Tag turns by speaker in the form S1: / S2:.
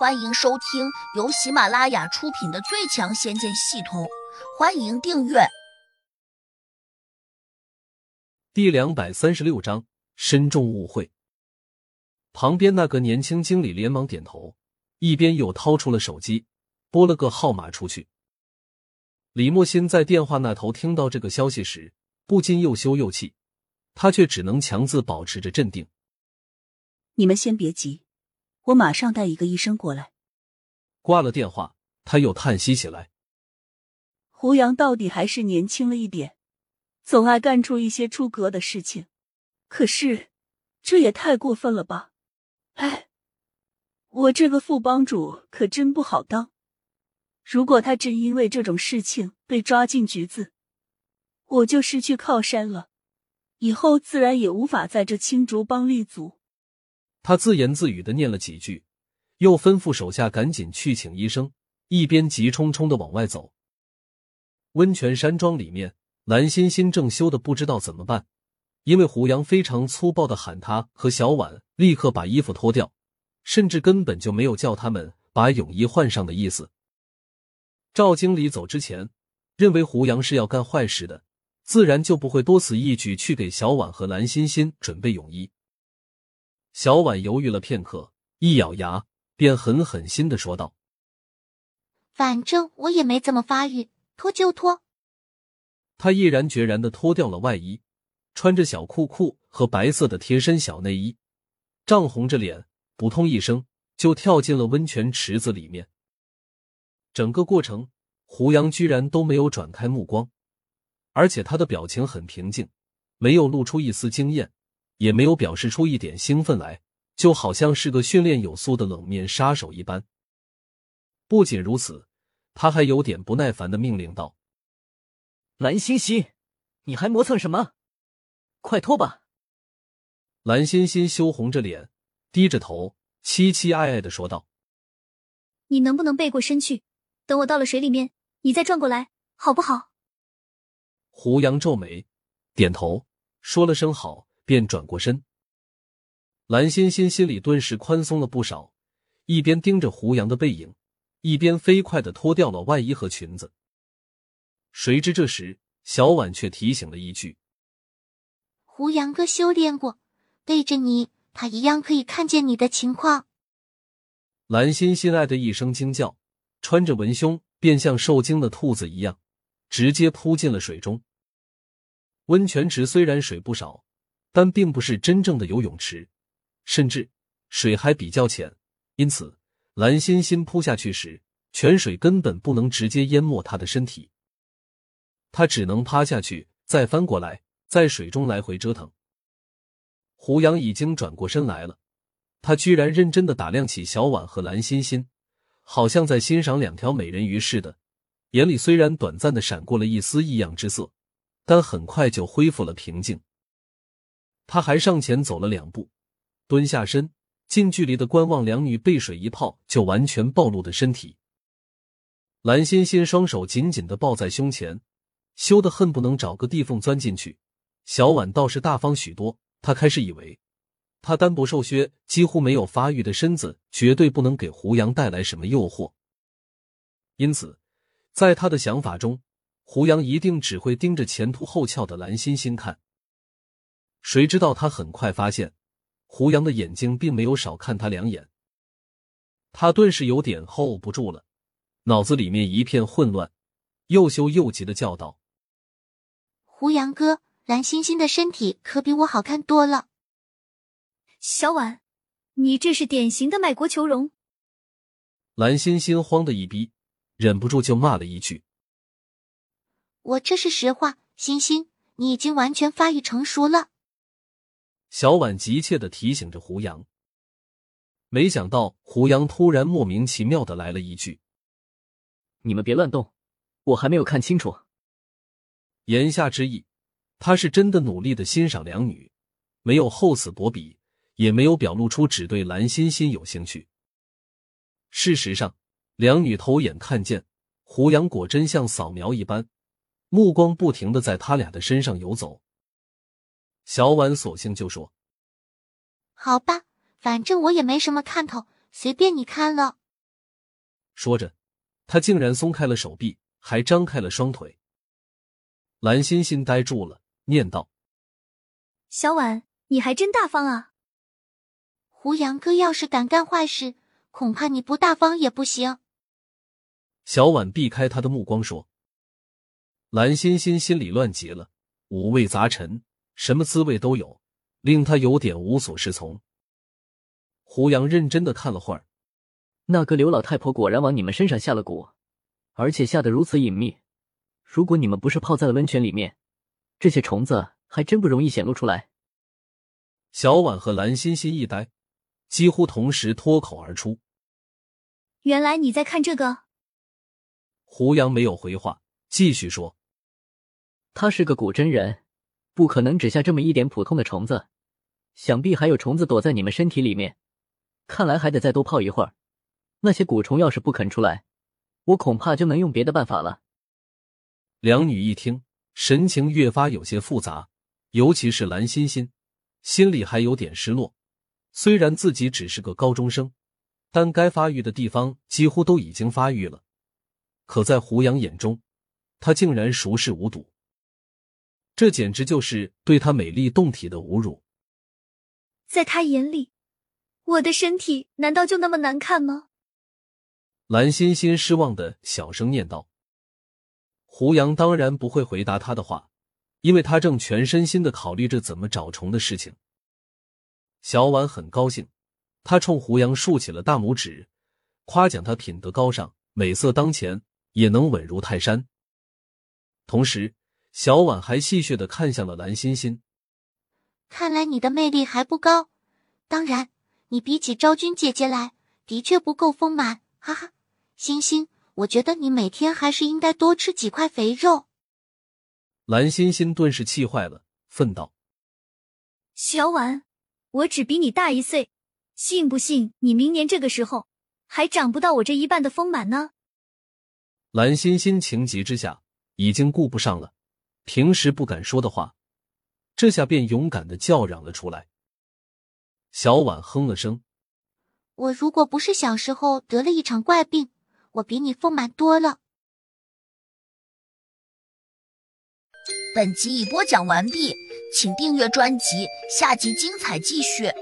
S1: 欢迎收听由喜马拉雅出品的《最强仙剑系统》，欢迎订阅。
S2: 第两百三十六章：身中误会。旁边那个年轻经理连忙点头，一边又掏出了手机，拨了个号码出去。李莫欣在电话那头听到这个消息时，不禁又羞又气，他却只能强自保持着镇定。
S3: 你们先别急。我马上带一个医生过来。
S2: 挂了电话，他又叹息起来。
S3: 胡杨到底还是年轻了一点，总爱干出一些出格的事情。可是，这也太过分了吧？哎，我这个副帮主可真不好当。如果他真因为这种事情被抓进局子，我就失去靠山了，以后自然也无法在这青竹帮立足。
S2: 他自言自语的念了几句，又吩咐手下赶紧去请医生，一边急冲冲的往外走。温泉山庄里面，蓝欣欣正羞的不知道怎么办，因为胡杨非常粗暴的喊他和小婉立刻把衣服脱掉，甚至根本就没有叫他们把泳衣换上的意思。赵经理走之前，认为胡杨是要干坏事的，自然就不会多此一举去给小婉和蓝欣欣准备泳衣。小婉犹豫了片刻，一咬牙，便狠狠心的说道：“
S4: 反正我也没怎么发育，脱就脱。”
S2: 她毅然决然的脱掉了外衣，穿着小裤裤和白色的贴身小内衣，涨红着脸，扑通一声就跳进了温泉池子里面。整个过程，胡杨居然都没有转开目光，而且他的表情很平静，没有露出一丝惊艳。也没有表示出一点兴奋来，就好像是个训练有素的冷面杀手一般。不仅如此，他还有点不耐烦的命令道：“
S5: 蓝欣欣，你还磨蹭什么？快脱吧！”
S2: 蓝欣欣羞红着脸，低着头，凄凄哀哀的说道：“
S6: 你能不能背过身去？等我到了水里面，你再转过来，好不好？”
S2: 胡杨皱眉，点头，说了声好。便转过身，蓝欣欣心里顿时宽松了不少，一边盯着胡杨的背影，一边飞快的脱掉了外衣和裙子。谁知这时小婉却提醒了一句：“
S4: 胡杨哥修炼过，背着你，他一样可以看见你的情况。”
S2: 蓝欣欣爱的一声惊叫，穿着文胸，便像受惊的兔子一样，直接扑进了水中。温泉池虽然水不少。但并不是真正的游泳池，甚至水还比较浅，因此蓝欣欣扑下去时，泉水根本不能直接淹没她的身体，她只能趴下去，再翻过来，在水中来回折腾。胡杨已经转过身来了，他居然认真的打量起小婉和蓝欣欣，好像在欣赏两条美人鱼似的，眼里虽然短暂的闪过了一丝异样之色，但很快就恢复了平静。他还上前走了两步，蹲下身，近距离的观望两女被水一泡就完全暴露的身体。蓝欣欣双手紧紧的抱在胸前，羞得恨不能找个地缝钻进去。小婉倒是大方许多，她开始以为，她单薄瘦削、几乎没有发育的身子绝对不能给胡杨带来什么诱惑，因此，在他的想法中，胡杨一定只会盯着前凸后翘的蓝欣欣看。谁知道他很快发现，胡杨的眼睛并没有少看他两眼。他顿时有点 hold 不住了，脑子里面一片混乱，又羞又急的叫道：“
S4: 胡杨哥，蓝欣欣的身体可比我好看多了。”
S6: 小婉，你这是典型的卖国求荣。
S2: 蓝欣欣慌的一逼，忍不住就骂了一句：“
S4: 我这是实话，欣欣，你已经完全发育成熟了。”
S2: 小婉急切的提醒着胡杨，没想到胡杨突然莫名其妙的来了一句：“
S5: 你们别乱动，我还没有看清楚。”
S2: 言下之意，他是真的努力的欣赏两女，没有厚此薄彼，也没有表露出只对蓝欣欣有兴趣。事实上，两女偷眼看见胡杨果真像扫描一般，目光不停的在他俩的身上游走。小婉索性就说：“
S4: 好吧，反正我也没什么看头，随便你看了。”
S2: 说着，他竟然松开了手臂，还张开了双腿。蓝欣欣呆住了，念道：“
S6: 小婉，你还真大方啊！
S4: 胡杨哥要是敢干坏事，恐怕你不大方也不行。”
S2: 小婉避开他的目光说：“蓝欣欣心里乱极了，五味杂陈，什么滋味都有，令他有点无所适从。”胡杨认真的看了会儿，
S5: 那个刘老太婆果然往你们身上下了蛊，而且下的如此隐秘。如果你们不是泡在了温泉里面，这些虫子还真不容易显露出来。
S2: 小婉和蓝欣欣一呆，几乎同时脱口而出：“
S6: 原来你在看这个。”
S2: 胡杨没有回话，继续说：“
S5: 他是个古真人，不可能只下这么一点普通的虫子，想必还有虫子躲在你们身体里面。看来还得再多泡一会儿。那些蛊虫要是不肯出来，我恐怕就能用别的办法了。”
S2: 两女一听，神情越发有些复杂，尤其是蓝欣欣，心里还有点失落。虽然自己只是个高中生，但该发育的地方几乎都已经发育了。可在胡杨眼中，他竟然熟视无睹，这简直就是对她美丽动体的侮辱。
S6: 在他眼里，我的身体难道就那么难看吗？
S2: 蓝欣欣失望的小声念道。胡杨当然不会回答他的话，因为他正全身心的考虑着怎么找虫的事情。小婉很高兴，他冲胡杨竖起了大拇指，夸奖他品德高尚、美色当前，也能稳如泰山。同时，小婉还戏谑的看向了蓝欣欣：“
S4: 看来你的魅力还不高，当然，你比起昭君姐姐来，的确不够丰满。哈哈，欣欣。”我觉得你每天还是应该多吃几块肥肉。
S2: 蓝欣欣顿时气坏了，愤道：“
S6: 小婉，我只比你大一岁，信不信你明年这个时候还长不到我这一半的丰满呢？”
S2: 蓝欣欣情急之下已经顾不上了，平时不敢说的话，这下便勇敢的叫嚷了出来。小婉哼了声：“
S4: 我如果不是小时候得了一场怪病。”我比你丰满多了。
S1: 本集已播讲完毕，请订阅专辑，下集精彩继续。